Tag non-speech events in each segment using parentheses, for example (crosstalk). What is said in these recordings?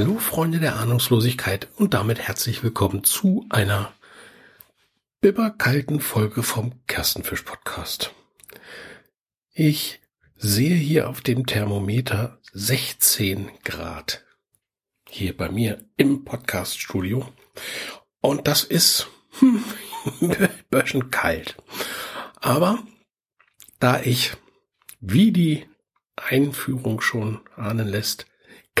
Hallo Freunde der Ahnungslosigkeit und damit herzlich willkommen zu einer bibberkalten Folge vom Kerstenfisch Podcast. Ich sehe hier auf dem Thermometer 16 Grad hier bei mir im Podcaststudio und das ist hm, (laughs) ein bisschen kalt. Aber da ich, wie die Einführung schon ahnen lässt,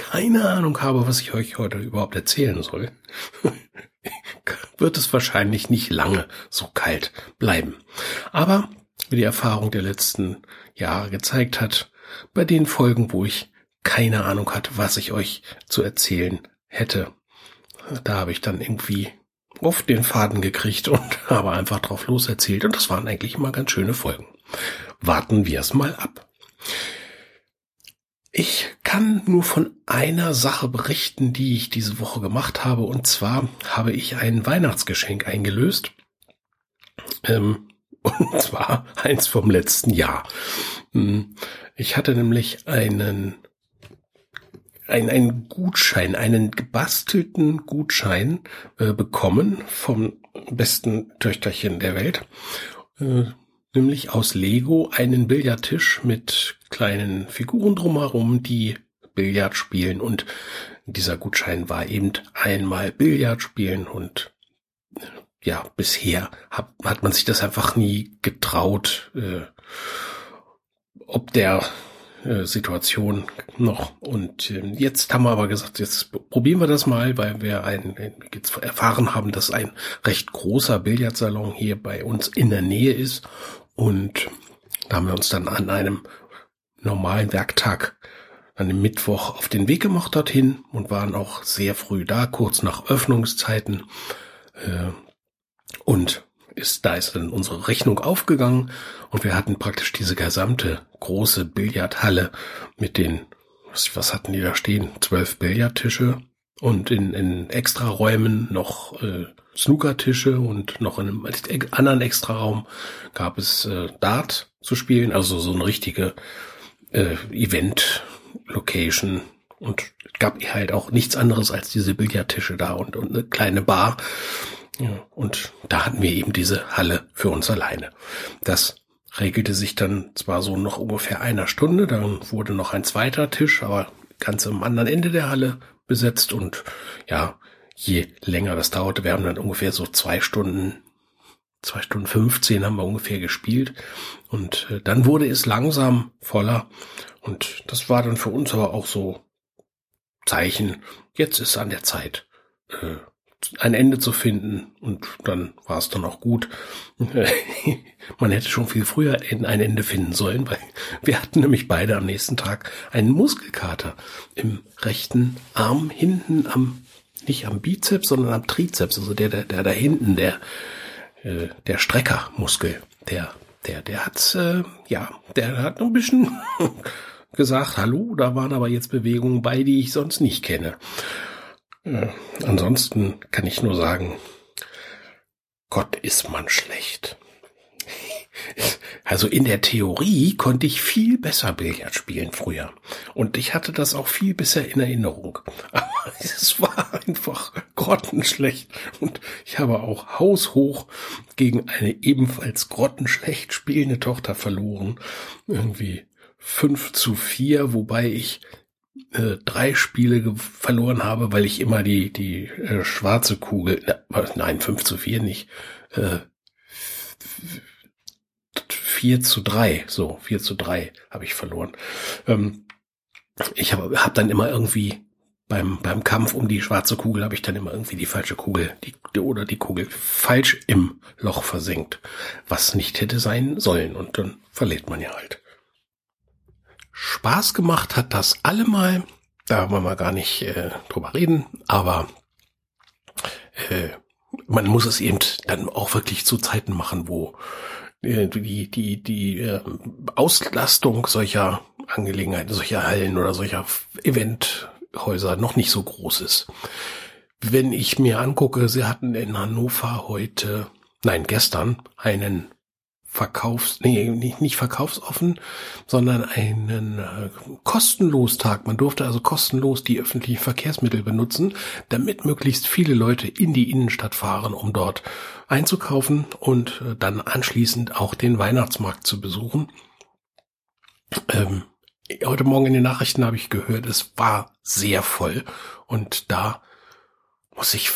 keine Ahnung habe, was ich euch heute überhaupt erzählen soll, (laughs) wird es wahrscheinlich nicht lange so kalt bleiben. Aber wie die Erfahrung der letzten Jahre gezeigt hat, bei den Folgen, wo ich keine Ahnung hatte, was ich euch zu erzählen hätte, da habe ich dann irgendwie oft den Faden gekriegt (laughs) und habe einfach drauf loserzählt und das waren eigentlich immer ganz schöne Folgen. Warten wir es mal ab. Ich kann nur von einer Sache berichten, die ich diese Woche gemacht habe. Und zwar habe ich ein Weihnachtsgeschenk eingelöst. Ähm, (laughs) und zwar eins vom letzten Jahr. Hm, ich hatte nämlich einen, einen, einen Gutschein, einen gebastelten Gutschein äh, bekommen vom besten Töchterchen der Welt. Äh, nämlich aus Lego einen Billardtisch mit kleinen Figuren drumherum, die Billard spielen und dieser Gutschein war eben einmal Billard spielen und ja, bisher hat, hat man sich das einfach nie getraut, äh, ob der äh, Situation noch. Und äh, jetzt haben wir aber gesagt, jetzt probieren wir das mal, weil wir ein, jetzt erfahren haben, dass ein recht großer Billardsalon hier bei uns in der Nähe ist. Und da haben wir uns dann an einem normalen Werktag an dem Mittwoch auf den Weg gemacht dorthin und waren auch sehr früh da, kurz nach Öffnungszeiten. Äh, und ist, da ist dann unsere Rechnung aufgegangen und wir hatten praktisch diese gesamte große Billardhalle mit den, was, hatten die da stehen? Zwölf Billardtische und in, in Extraräumen noch äh, Snookertische und noch in einem anderen Extraraum gab es äh, Dart zu spielen, also so eine richtige äh, Event-Location und gab halt auch nichts anderes als diese Billardtische da und, und eine kleine Bar. Und da hatten wir eben diese Halle für uns alleine. Das regelte sich dann zwar so noch ungefähr einer Stunde, dann wurde noch ein zweiter Tisch, aber ganz am anderen Ende der Halle besetzt und ja, je länger das dauerte, wir haben dann ungefähr so zwei Stunden zwei Stunden 15 haben wir ungefähr gespielt. Und äh, dann wurde es langsam voller. Und das war dann für uns aber auch so Zeichen, jetzt ist an der Zeit, äh, ein Ende zu finden. Und dann war es dann auch gut. (laughs) Man hätte schon viel früher ein Ende finden sollen, weil wir hatten nämlich beide am nächsten Tag einen Muskelkater im rechten Arm hinten am nicht am Bizeps, sondern am Trizeps, also der der der da hinten der äh, der Streckermuskel, der, der, der hat, äh, ja, der hat ein bisschen (laughs) gesagt, hallo, da waren aber jetzt Bewegungen bei, die ich sonst nicht kenne. Äh, ansonsten kann ich nur sagen, Gott ist man schlecht. Also in der Theorie konnte ich viel besser Billard spielen früher. Und ich hatte das auch viel besser in Erinnerung. (laughs) Aber es war einfach grottenschlecht. Und ich habe auch haushoch gegen eine ebenfalls grottenschlecht spielende Tochter verloren. Irgendwie fünf zu vier, wobei ich äh, drei Spiele verloren habe, weil ich immer die, die äh, schwarze Kugel, nein, fünf zu vier nicht, äh, 4 zu 3, so 4 zu 3 habe ich verloren. Ähm, ich habe hab dann immer irgendwie beim, beim Kampf um die schwarze Kugel habe ich dann immer irgendwie die falsche Kugel die, oder die Kugel falsch im Loch versenkt, was nicht hätte sein sollen und dann verliert man ja halt. Spaß gemacht hat das allemal, da wollen wir gar nicht äh, drüber reden, aber äh, man muss es eben dann auch wirklich zu Zeiten machen, wo die, die, die äh, Auslastung solcher Angelegenheiten, solcher Hallen oder solcher Eventhäuser noch nicht so groß ist. Wenn ich mir angucke, sie hatten in Hannover heute, nein, gestern einen Verkaufs, nee, nicht, nicht verkaufsoffen, sondern einen äh, kostenlos Tag. Man durfte also kostenlos die öffentlichen Verkehrsmittel benutzen, damit möglichst viele Leute in die Innenstadt fahren, um dort einzukaufen und äh, dann anschließend auch den Weihnachtsmarkt zu besuchen. Ähm, heute Morgen in den Nachrichten habe ich gehört, es war sehr voll und da muss ich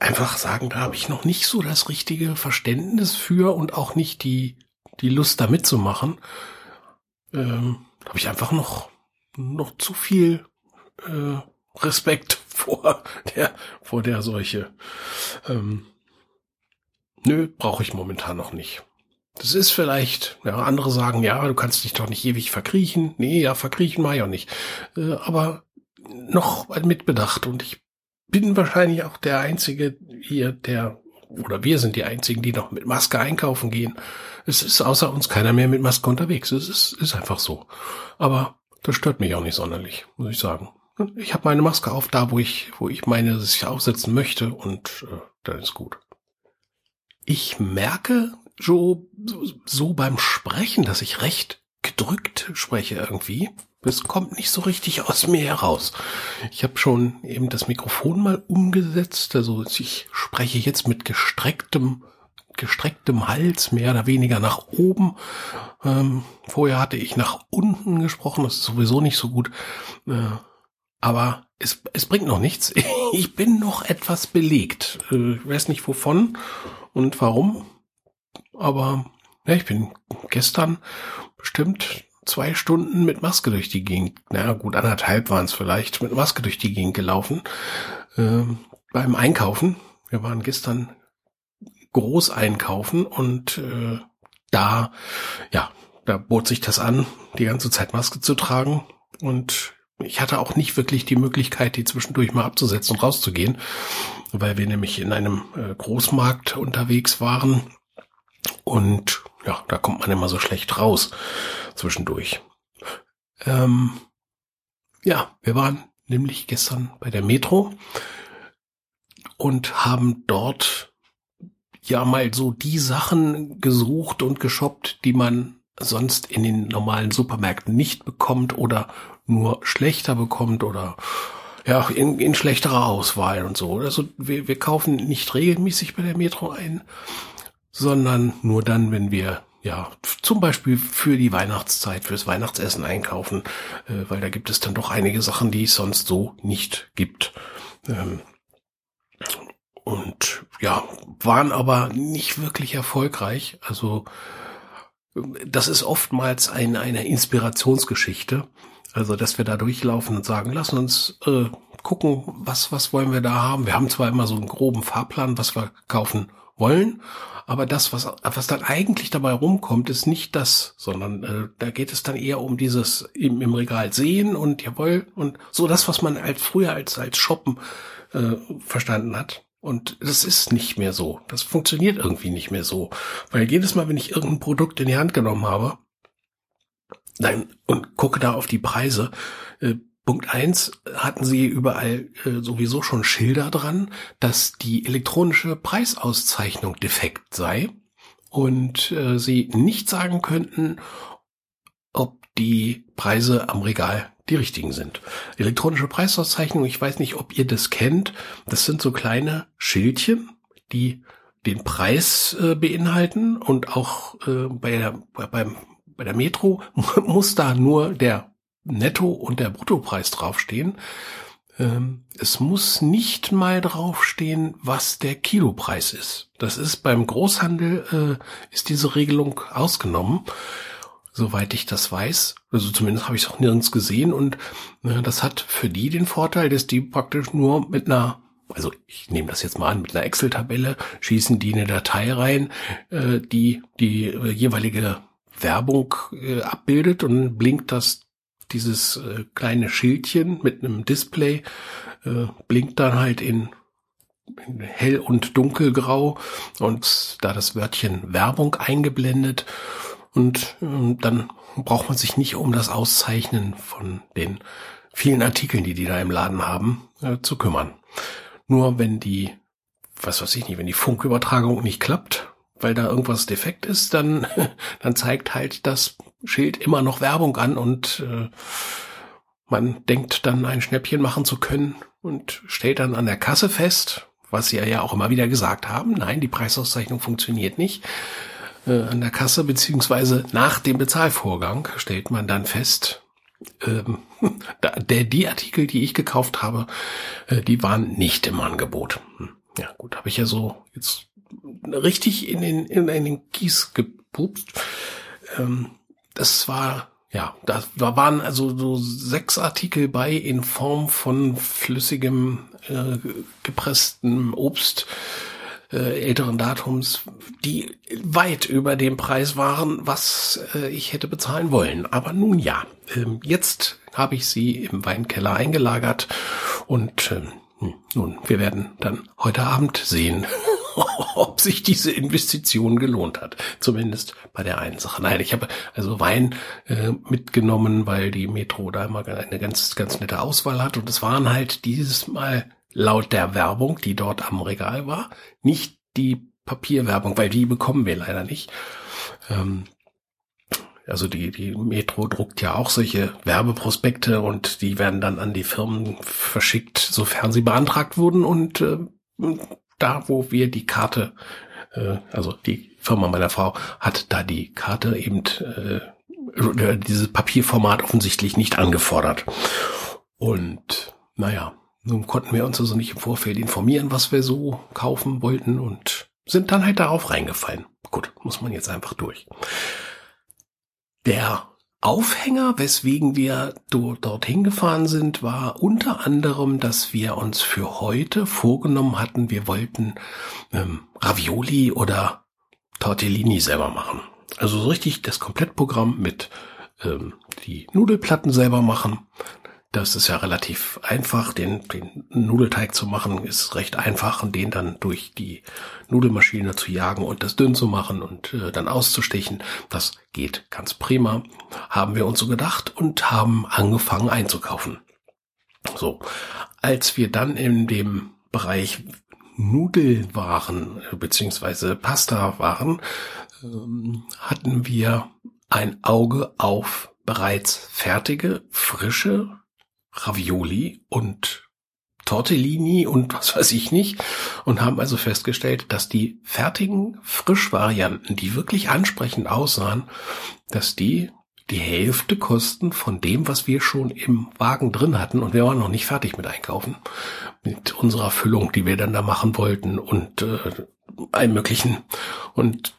einfach sagen, da habe ich noch nicht so das richtige Verständnis für und auch nicht die, die Lust da mitzumachen. Ähm, habe ich einfach noch, noch zu viel äh, Respekt (laughs) vor der, vor der Seuche. Ähm, nö, brauche ich momentan noch nicht. Das ist vielleicht, ja, andere sagen, ja, du kannst dich doch nicht ewig verkriechen. Nee, ja, verkriechen mal ja nicht. Äh, aber noch mit Bedacht und ich bin wahrscheinlich auch der Einzige hier, der, oder wir sind die Einzigen, die noch mit Maske einkaufen gehen. Es ist außer uns keiner mehr mit Maske unterwegs. Es ist, ist einfach so. Aber das stört mich auch nicht sonderlich, muss ich sagen. Ich habe meine Maske auf, da wo ich, wo ich meine, dass ich aufsetzen möchte und äh, dann ist gut. Ich merke so, so beim Sprechen, dass ich recht gedrückt spreche irgendwie. Es kommt nicht so richtig aus mir heraus. Ich habe schon eben das Mikrofon mal umgesetzt. Also ich spreche jetzt mit gestrecktem, gestrecktem Hals, mehr oder weniger nach oben. Ähm, vorher hatte ich nach unten gesprochen. Das ist sowieso nicht so gut. Äh, aber es, es bringt noch nichts. (laughs) Ich bin noch etwas belegt. Äh, ich weiß nicht wovon und warum. Aber ja, ich bin gestern bestimmt zwei Stunden mit Maske durch die Gegend, na gut, anderthalb waren es vielleicht, mit Maske durch die Gegend gelaufen. Ähm, beim Einkaufen. Wir waren gestern groß einkaufen und äh, da, ja, da bot sich das an, die ganze Zeit Maske zu tragen. Und ich hatte auch nicht wirklich die Möglichkeit, die zwischendurch mal abzusetzen und rauszugehen, weil wir nämlich in einem äh, Großmarkt unterwegs waren. Und ja, da kommt man immer so schlecht raus zwischendurch. Ähm, ja, wir waren nämlich gestern bei der Metro und haben dort ja mal so die Sachen gesucht und geshoppt, die man sonst in den normalen Supermärkten nicht bekommt oder nur schlechter bekommt oder ja, in, in schlechterer Auswahl und so. Also wir, wir kaufen nicht regelmäßig bei der Metro ein, sondern nur dann, wenn wir ja, zum Beispiel für die Weihnachtszeit, fürs Weihnachtsessen einkaufen, äh, weil da gibt es dann doch einige Sachen, die es sonst so nicht gibt. Ähm, und ja, waren aber nicht wirklich erfolgreich. Also das ist oftmals ein, eine Inspirationsgeschichte. Also, dass wir da durchlaufen und sagen, lass uns äh, gucken, was, was wollen wir da haben. Wir haben zwar immer so einen groben Fahrplan, was wir kaufen wollen, aber das, was, was dann eigentlich dabei rumkommt, ist nicht das, sondern äh, da geht es dann eher um dieses im, im Regal sehen und jawohl und so das, was man als früher als als Shoppen äh, verstanden hat. Und das ist nicht mehr so. Das funktioniert irgendwie nicht mehr so. Weil jedes Mal, wenn ich irgendein Produkt in die Hand genommen habe, dann und gucke da auf die Preise, äh, Punkt eins hatten sie überall äh, sowieso schon Schilder dran, dass die elektronische Preisauszeichnung defekt sei und äh, sie nicht sagen könnten, ob die Preise am Regal die richtigen sind. Elektronische Preisauszeichnung, ich weiß nicht, ob ihr das kennt, das sind so kleine Schildchen, die den Preis äh, beinhalten und auch äh, bei der, beim, bei der Metro (laughs) muss da nur der Netto- und der Bruttopreis draufstehen. Ähm, es muss nicht mal draufstehen, was der Kilopreis ist. Das ist beim Großhandel, äh, ist diese Regelung ausgenommen, soweit ich das weiß. Also zumindest habe ich es auch nirgends gesehen und äh, das hat für die den Vorteil, dass die praktisch nur mit einer also ich nehme das jetzt mal an, mit einer Excel-Tabelle schießen die eine Datei rein, äh, die die jeweilige Werbung abbildet und blinkt das dieses äh, kleine Schildchen mit einem Display äh, blinkt dann halt in, in hell und dunkelgrau und da das Wörtchen Werbung eingeblendet und äh, dann braucht man sich nicht um das Auszeichnen von den vielen Artikeln, die die da im Laden haben, äh, zu kümmern. Nur wenn die, was weiß ich nicht, wenn die Funkübertragung nicht klappt weil da irgendwas defekt ist, dann, (laughs) dann zeigt halt das Schild immer noch Werbung an und äh, man denkt dann ein Schnäppchen machen zu können und stellt dann an der Kasse fest, was sie ja auch immer wieder gesagt haben, nein, die Preisauszeichnung funktioniert nicht. Äh, an der Kasse beziehungsweise nach dem Bezahlvorgang stellt man dann fest, ähm, (laughs) der, die Artikel, die ich gekauft habe, äh, die waren nicht im Angebot. Hm. Ja gut, habe ich ja so jetzt richtig in den, in, in den Kies gepupst. Ähm, das war ja, da, waren also so sechs Artikel bei in Form von flüssigem äh, gepresstem Obst äh, älteren Datums, die weit über dem Preis waren, was äh, ich hätte bezahlen wollen. Aber nun ja, ähm, jetzt habe ich sie im Weinkeller eingelagert und hm, nun, wir werden dann heute Abend sehen, (laughs) (laughs) ob sich diese Investition gelohnt hat. Zumindest bei der einen Sache. Nein, ich habe also Wein äh, mitgenommen, weil die Metro da immer eine ganz, ganz nette Auswahl hat. Und es waren halt dieses Mal laut der Werbung, die dort am Regal war, nicht die Papierwerbung, weil die bekommen wir leider nicht. Ähm, also die, die Metro druckt ja auch solche Werbeprospekte und die werden dann an die Firmen verschickt, sofern sie beantragt wurden. Und äh, da, wo wir die Karte, äh, also die Firma meiner Frau hat da die Karte eben äh, dieses Papierformat offensichtlich nicht angefordert. Und naja, nun konnten wir uns also nicht im Vorfeld informieren, was wir so kaufen wollten und sind dann halt darauf reingefallen. Gut, muss man jetzt einfach durch. Der Aufhänger, weswegen wir dorthin gefahren sind, war unter anderem, dass wir uns für heute vorgenommen hatten, wir wollten ähm, Ravioli oder Tortellini selber machen. Also so richtig das Komplettprogramm mit ähm, die Nudelplatten selber machen, das ist ja relativ einfach. Den, den Nudelteig zu machen ist recht einfach und den dann durch die Nudelmaschine zu jagen und das dünn zu machen und äh, dann auszustechen. Das geht ganz prima. Haben wir uns so gedacht und haben angefangen einzukaufen. So. Als wir dann in dem Bereich Nudelwaren beziehungsweise Pasta waren, ähm, hatten wir ein Auge auf bereits fertige, frische Ravioli und Tortellini und was weiß ich nicht und haben also festgestellt, dass die fertigen Frischvarianten, die wirklich ansprechend aussahen, dass die die Hälfte kosten von dem, was wir schon im Wagen drin hatten und wir waren noch nicht fertig mit einkaufen mit unserer Füllung, die wir dann da machen wollten und äh, allem möglichen und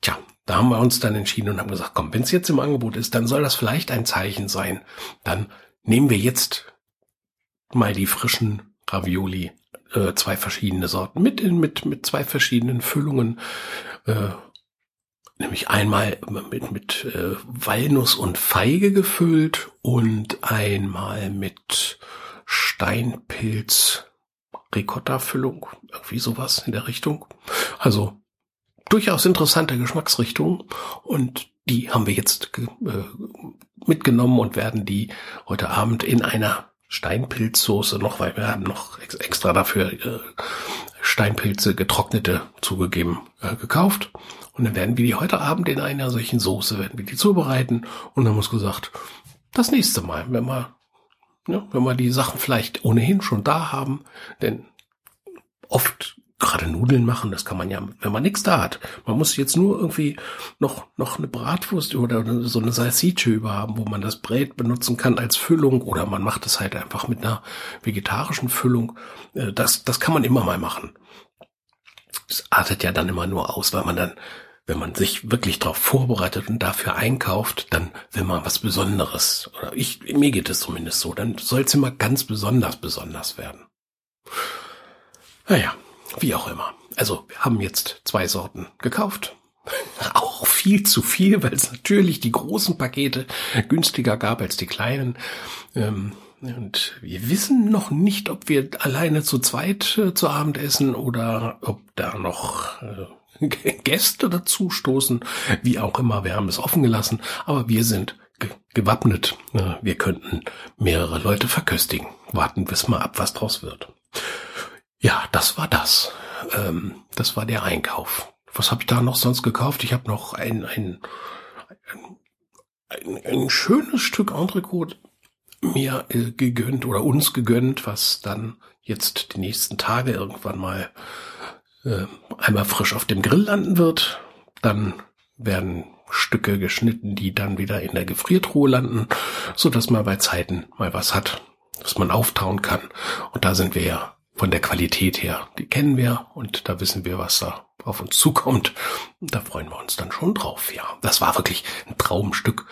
tja, da haben wir uns dann entschieden und haben gesagt, komm, wenn es jetzt im Angebot ist, dann soll das vielleicht ein Zeichen sein. Dann Nehmen wir jetzt mal die frischen Ravioli, äh, zwei verschiedene Sorten mit, mit, mit zwei verschiedenen Füllungen, äh, nämlich einmal mit, mit äh, Walnuss und Feige gefüllt und einmal mit Steinpilz Ricotta-Füllung, irgendwie sowas in der Richtung. Also durchaus interessante Geschmacksrichtung und die haben wir jetzt äh, mitgenommen und werden die heute Abend in einer Steinpilzsoße noch, weil wir haben noch extra dafür äh, Steinpilze getrocknete zugegeben äh, gekauft. Und dann werden wir die heute Abend in einer solchen Soße werden wir die zubereiten. Und dann muss gesagt, das nächste Mal, wenn wir, ja, wenn wir die Sachen vielleicht ohnehin schon da haben, denn oft gerade Nudeln machen, das kann man ja, wenn man nichts da hat. Man muss jetzt nur irgendwie noch, noch eine Bratwurst oder so eine Salsicce über haben, wo man das Brät benutzen kann als Füllung oder man macht es halt einfach mit einer vegetarischen Füllung. Äh, das, das kann man immer mal machen. Es artet ja dann immer nur aus, weil man dann, wenn man sich wirklich darauf vorbereitet und dafür einkauft, dann will man was Besonderes. Oder ich, mir geht es zumindest so. Dann soll es immer ganz besonders besonders werden. Naja, wie auch immer. Also, wir haben jetzt zwei Sorten gekauft. (laughs) Auch viel zu viel, weil es natürlich die großen Pakete günstiger gab als die kleinen. Ähm, und wir wissen noch nicht, ob wir alleine zu zweit äh, zu Abend essen oder ob da noch äh, (laughs) Gäste dazu stoßen. Wie auch immer, wir haben es offen gelassen, aber wir sind gewappnet. Äh, wir könnten mehrere Leute verköstigen. Warten wir mal ab, was draus wird. Ja, das war das. Ähm, das war der Einkauf was habe ich da noch sonst gekauft? Ich habe noch ein, ein, ein, ein schönes Stück Entrecote mir äh, gegönnt oder uns gegönnt, was dann jetzt die nächsten Tage irgendwann mal äh, einmal frisch auf dem Grill landen wird. Dann werden Stücke geschnitten, die dann wieder in der Gefriertruhe landen, so dass man bei Zeiten mal was hat, was man auftauen kann. Und da sind wir ja von der Qualität her, die kennen wir und da wissen wir, was da auf uns zukommt. Und da freuen wir uns dann schon drauf. Ja, das war wirklich ein Traumstück.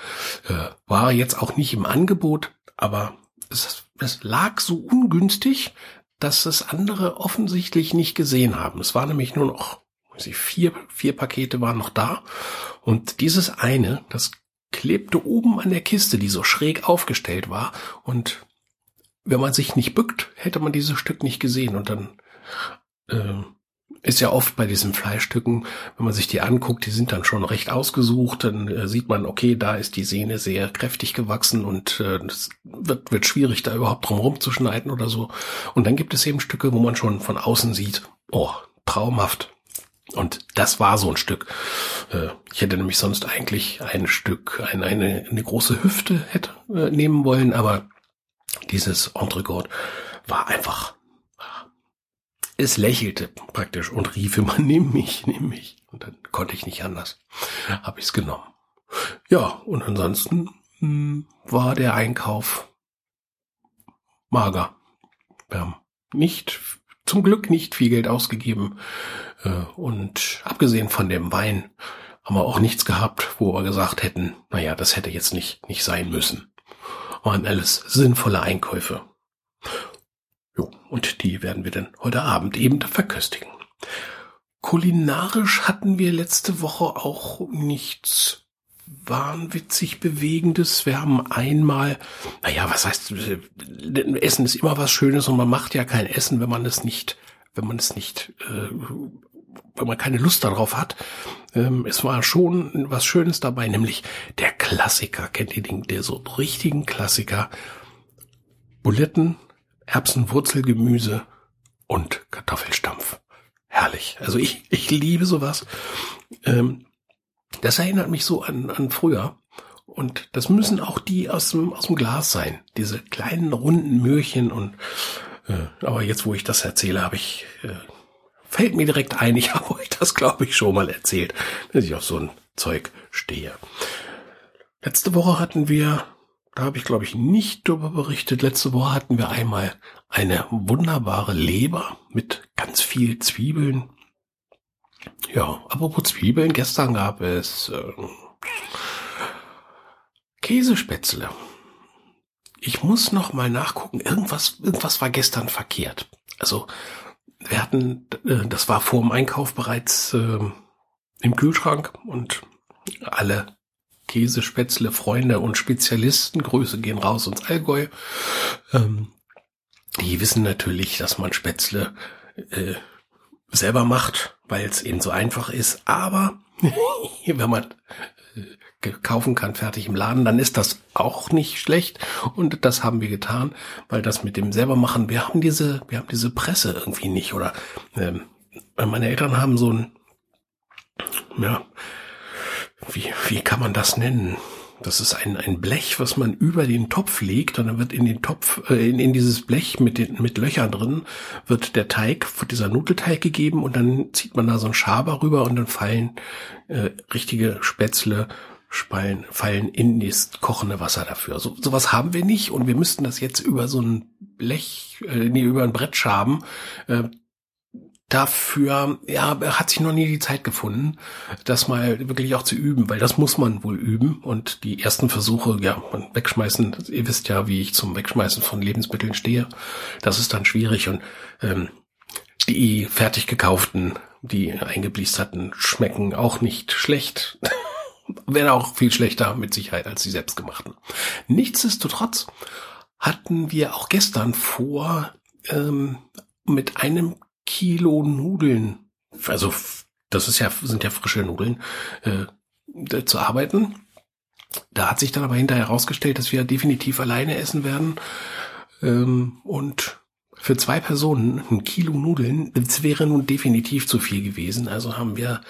Äh, war jetzt auch nicht im Angebot, aber es, es lag so ungünstig, dass es andere offensichtlich nicht gesehen haben. Es war nämlich nur noch vier, vier Pakete waren noch da. Und dieses eine, das klebte oben an der Kiste, die so schräg aufgestellt war. Und wenn man sich nicht bückt, hätte man dieses Stück nicht gesehen. Und dann äh, ist ja oft bei diesen Fleischstücken, wenn man sich die anguckt, die sind dann schon recht ausgesucht, dann äh, sieht man, okay, da ist die Sehne sehr kräftig gewachsen und äh, es wird, wird schwierig, da überhaupt drum rumzuschneiden oder so. Und dann gibt es eben Stücke, wo man schon von außen sieht, oh, traumhaft. Und das war so ein Stück. Äh, ich hätte nämlich sonst eigentlich ein Stück, eine, eine, eine große Hüfte hätte äh, nehmen wollen, aber dieses Entrecote war einfach es lächelte praktisch und rief immer, (laughs) nimm mich, nimm mich. Und dann konnte ich nicht anders. Habe ich es genommen. Ja, und ansonsten mh, hm, war der Einkauf mager. Wir haben nicht, zum Glück nicht viel Geld ausgegeben. Äh, und abgesehen von dem Wein haben wir auch nichts gehabt, wo wir gesagt hätten, naja, das hätte jetzt nicht, nicht sein müssen. Waren alles sinnvolle Einkäufe. Jo, und die werden wir dann heute Abend eben verköstigen. Kulinarisch hatten wir letzte Woche auch nichts wahnwitzig Bewegendes. Wir haben einmal, naja, was heißt, Essen ist immer was Schönes und man macht ja kein Essen, wenn man es nicht, wenn man es nicht, äh, wenn man keine Lust darauf hat. Ähm, es war schon was Schönes dabei, nämlich der Klassiker. Kennt ihr den, der so richtigen Klassiker? Buletten Erbsenwurzelgemüse und Kartoffelstampf. Herrlich. Also ich, ich liebe sowas. Ähm, das erinnert mich so an, an früher. Und das müssen auch die aus dem, aus dem Glas sein. Diese kleinen runden Möhrchen und äh, aber jetzt, wo ich das erzähle, habe ich äh, fällt mir direkt ein, ich (laughs) habe euch das, glaube ich, schon mal erzählt, dass ich auf so ein Zeug stehe. Letzte Woche hatten wir da habe ich, glaube ich, nicht darüber berichtet. Letzte Woche hatten wir einmal eine wunderbare Leber mit ganz viel Zwiebeln. Ja, apropos Zwiebeln, gestern gab es äh, Käsespätzle. Ich muss noch mal nachgucken. Irgendwas, irgendwas war gestern verkehrt. Also wir hatten, äh, das war vor dem Einkauf bereits äh, im Kühlschrank und alle Käsespätzle, Freunde und Spezialisten. Grüße gehen raus ins Allgäu. Ähm, die wissen natürlich, dass man Spätzle äh, selber macht, weil es eben so einfach ist. Aber (laughs) wenn man kaufen kann, fertig im Laden, dann ist das auch nicht schlecht. Und das haben wir getan, weil das mit dem selber machen, wir haben diese, wir haben diese Presse irgendwie nicht. Oder ähm, meine Eltern haben so ein, ja, wie, wie kann man das nennen? Das ist ein, ein Blech, was man über den Topf legt und dann wird in den Topf, äh, in, in dieses Blech mit den, mit Löchern drin, wird der Teig, dieser Nudelteig gegeben und dann zieht man da so einen Schaber rüber und dann fallen äh, richtige Spätzle, fallen, fallen in das kochende Wasser dafür. So, sowas haben wir nicht und wir müssten das jetzt über so ein Blech, äh, nee, über ein Brett schaben, äh, dafür, ja, hat sich noch nie die Zeit gefunden, das mal wirklich auch zu üben, weil das muss man wohl üben. Und die ersten Versuche, ja, man wegschmeißen, ihr wisst ja, wie ich zum Wegschmeißen von Lebensmitteln stehe. Das ist dann schwierig und ähm, die fertig gekauften, die eingebliesterten, schmecken auch nicht schlecht. (laughs) Werden auch viel schlechter mit Sicherheit als die selbstgemachten. Nichtsdestotrotz hatten wir auch gestern vor, ähm, mit einem Kilo Nudeln, also das ist ja, sind ja frische Nudeln, äh, zu arbeiten. Da hat sich dann aber hinterher herausgestellt, dass wir definitiv alleine essen werden. Ähm, und für zwei Personen ein Kilo Nudeln, das wäre nun definitiv zu viel gewesen. Also haben wir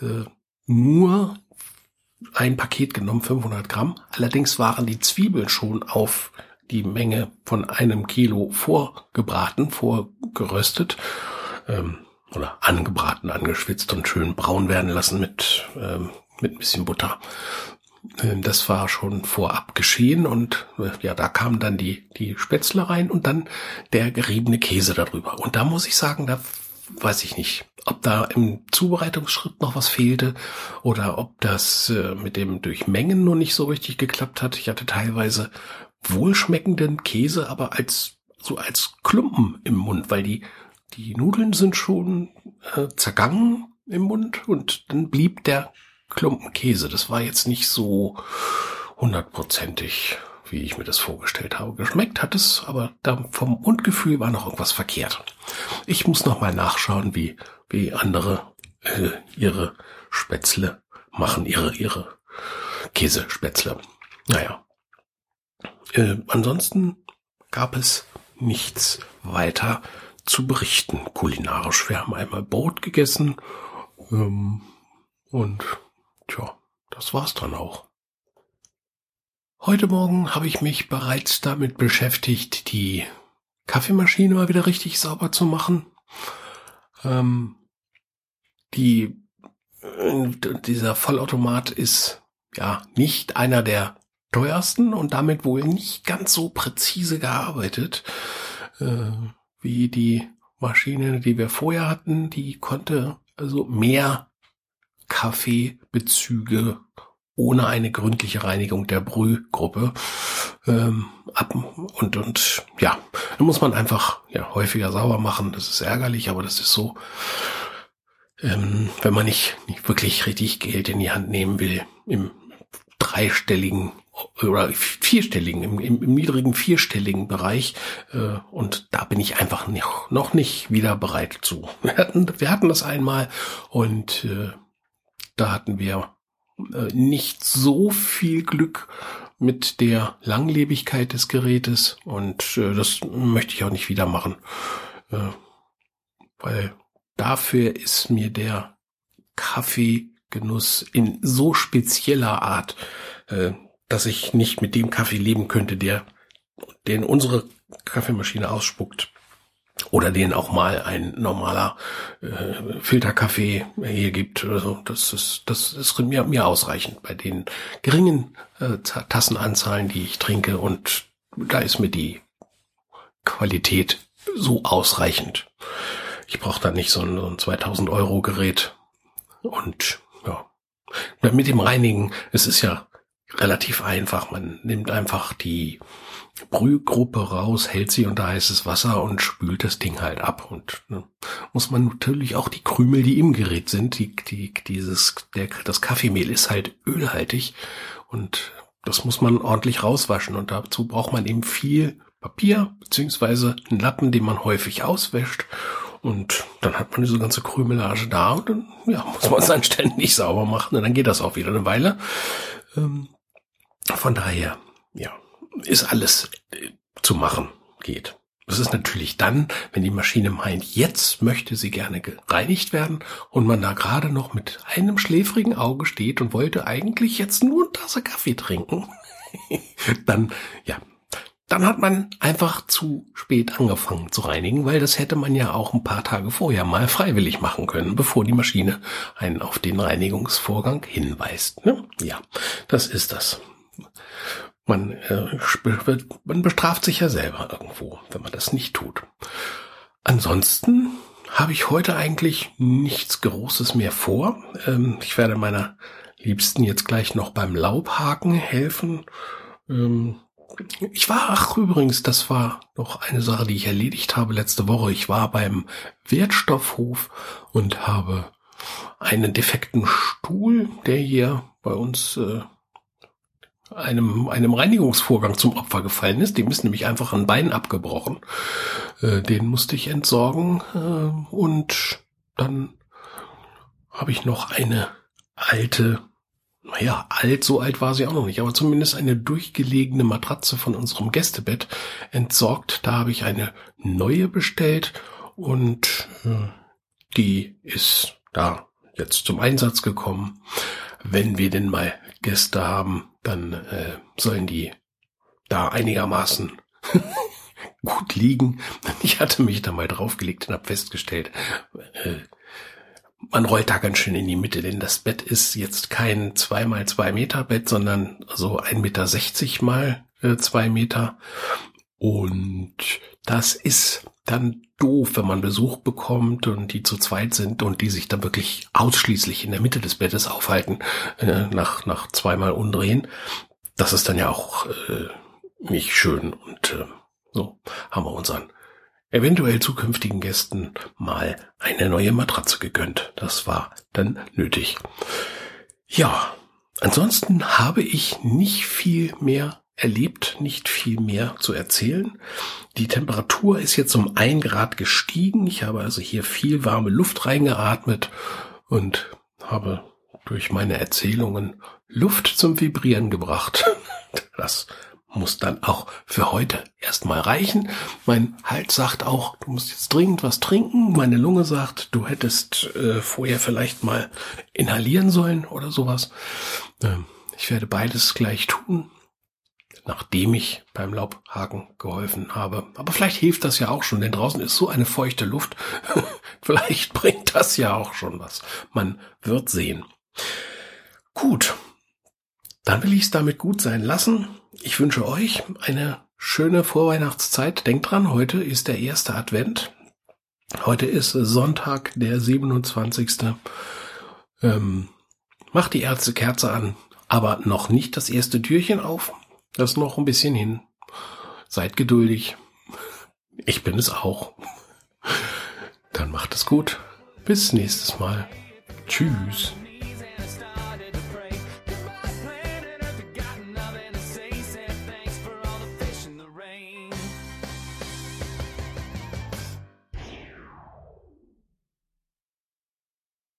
äh, nur ein Paket genommen, 500 Gramm. Allerdings waren die Zwiebeln schon auf die Menge von einem Kilo vorgebraten, vorgeröstet ähm, oder angebraten, angeschwitzt und schön braun werden lassen mit, ähm, mit ein bisschen Butter. Ähm, das war schon vorab geschehen und äh, ja, da kamen dann die, die Spätzle rein und dann der geriebene Käse darüber. Und da muss ich sagen, da weiß ich nicht, ob da im Zubereitungsschritt noch was fehlte oder ob das äh, mit dem Durchmengen nur nicht so richtig geklappt hat. Ich hatte teilweise wohlschmeckenden Käse, aber als so als Klumpen im Mund, weil die die Nudeln sind schon äh, zergangen im Mund und dann blieb der Klumpen Käse. Das war jetzt nicht so hundertprozentig, wie ich mir das vorgestellt habe. Geschmeckt hat es, aber da vom Mundgefühl war noch irgendwas verkehrt. Ich muss noch mal nachschauen, wie, wie andere äh, ihre Spätzle machen, ihre, ihre Käsespätzle. Naja. Äh, ansonsten gab es nichts weiter zu berichten kulinarisch. Wir haben einmal Brot gegessen ähm, und Tja, das war's dann auch. Heute Morgen habe ich mich bereits damit beschäftigt, die Kaffeemaschine mal wieder richtig sauber zu machen. Ähm, die, äh, dieser Vollautomat ist ja nicht einer der teuersten und damit wohl nicht ganz so präzise gearbeitet äh, wie die Maschine, die wir vorher hatten. Die konnte also mehr Kaffeebezüge ohne eine gründliche Reinigung der Brühgruppe ähm, ab und und ja, da muss man einfach ja häufiger sauber machen. Das ist ärgerlich, aber das ist so, ähm, wenn man nicht, nicht wirklich richtig Geld in die Hand nehmen will im dreistelligen oder vierstelligen, im, im, im niedrigen vierstelligen Bereich. Äh, und da bin ich einfach noch, noch nicht wieder bereit zu. Wir hatten, wir hatten das einmal und äh, da hatten wir nicht so viel Glück mit der Langlebigkeit des Gerätes und äh, das möchte ich auch nicht wieder machen, äh, weil dafür ist mir der Kaffeegenuss in so spezieller Art, äh, dass ich nicht mit dem Kaffee leben könnte, der den unsere Kaffeemaschine ausspuckt oder den auch mal ein normaler äh, Filterkaffee hier gibt oder so. Das ist, das ist mir, mir ausreichend bei den geringen äh, Tassenanzahlen, die ich trinke und da ist mir die Qualität so ausreichend. Ich brauche da nicht so ein, so ein 2000 Euro Gerät und ja. Mit dem Reinigen, es ist ja relativ einfach. Man nimmt einfach die Brühgruppe raus, hält sie unter heißes Wasser und spült das Ding halt ab. Und ne, muss man natürlich auch die Krümel, die im Gerät sind, die, die, dieses, der, das Kaffeemehl ist halt ölhaltig und das muss man ordentlich rauswaschen und dazu braucht man eben viel Papier beziehungsweise einen Lappen, den man häufig auswäscht und dann hat man diese ganze Krümelage da und dann ja, muss man es dann ständig sauber machen und dann geht das auch wieder eine Weile. Ähm, von daher, ja, ist alles äh, zu machen geht. Das ist natürlich dann, wenn die Maschine meint, jetzt möchte sie gerne gereinigt werden und man da gerade noch mit einem schläfrigen Auge steht und wollte eigentlich jetzt nur eine Tasse Kaffee trinken, (laughs) dann, ja, dann hat man einfach zu spät angefangen zu reinigen, weil das hätte man ja auch ein paar Tage vorher mal freiwillig machen können, bevor die Maschine einen auf den Reinigungsvorgang hinweist. Ne? Ja, das ist das. Man, äh, man bestraft sich ja selber irgendwo, wenn man das nicht tut. Ansonsten habe ich heute eigentlich nichts Großes mehr vor. Ähm, ich werde meiner Liebsten jetzt gleich noch beim Laubhaken helfen. Ähm, ich war, ach übrigens, das war noch eine Sache, die ich erledigt habe letzte Woche. Ich war beim Wertstoffhof und habe einen defekten Stuhl, der hier bei uns äh, einem, einem Reinigungsvorgang zum Opfer gefallen ist. Dem ist nämlich einfach ein Bein abgebrochen. Äh, den musste ich entsorgen äh, und dann habe ich noch eine alte naja, alt, so alt war sie auch noch nicht, aber zumindest eine durchgelegene Matratze von unserem Gästebett entsorgt. Da habe ich eine neue bestellt und äh, die ist da jetzt zum Einsatz gekommen. Wenn wir denn mal Gäste haben, dann äh, sollen die da einigermaßen (laughs) gut liegen. Ich hatte mich da mal draufgelegt und habe festgestellt, äh, man rollt da ganz schön in die Mitte, denn das Bett ist jetzt kein zwei mal zwei Meter Bett, sondern so ein Meter sechzig mal äh, zwei Meter. Und das ist dann doof, wenn man Besuch bekommt und die zu zweit sind und die sich dann wirklich ausschließlich in der Mitte des Bettes aufhalten, äh, nach, nach zweimal umdrehen. Das ist dann ja auch äh, nicht schön und äh, so haben wir unseren eventuell zukünftigen Gästen mal eine neue Matratze gegönnt. Das war dann nötig. Ja, ansonsten habe ich nicht viel mehr erlebt, nicht viel mehr zu erzählen. Die Temperatur ist jetzt um ein Grad gestiegen. Ich habe also hier viel warme Luft reingeatmet und habe durch meine Erzählungen Luft zum Vibrieren gebracht. (laughs) Das muss dann auch für heute erstmal reichen. Mein Hals sagt auch, du musst jetzt dringend was trinken. Meine Lunge sagt, du hättest äh, vorher vielleicht mal inhalieren sollen oder sowas. Ähm, ich werde beides gleich tun, nachdem ich beim Laubhaken geholfen habe. Aber vielleicht hilft das ja auch schon, denn draußen ist so eine feuchte Luft. (laughs) vielleicht bringt das ja auch schon was. Man wird sehen. Gut, dann will ich es damit gut sein lassen. Ich wünsche euch eine schöne Vorweihnachtszeit. Denkt dran, heute ist der erste Advent. Heute ist Sonntag, der 27. Ähm, macht die erste Kerze an, aber noch nicht das erste Türchen auf. Das ist noch ein bisschen hin. Seid geduldig. Ich bin es auch. Dann macht es gut. Bis nächstes Mal. Tschüss.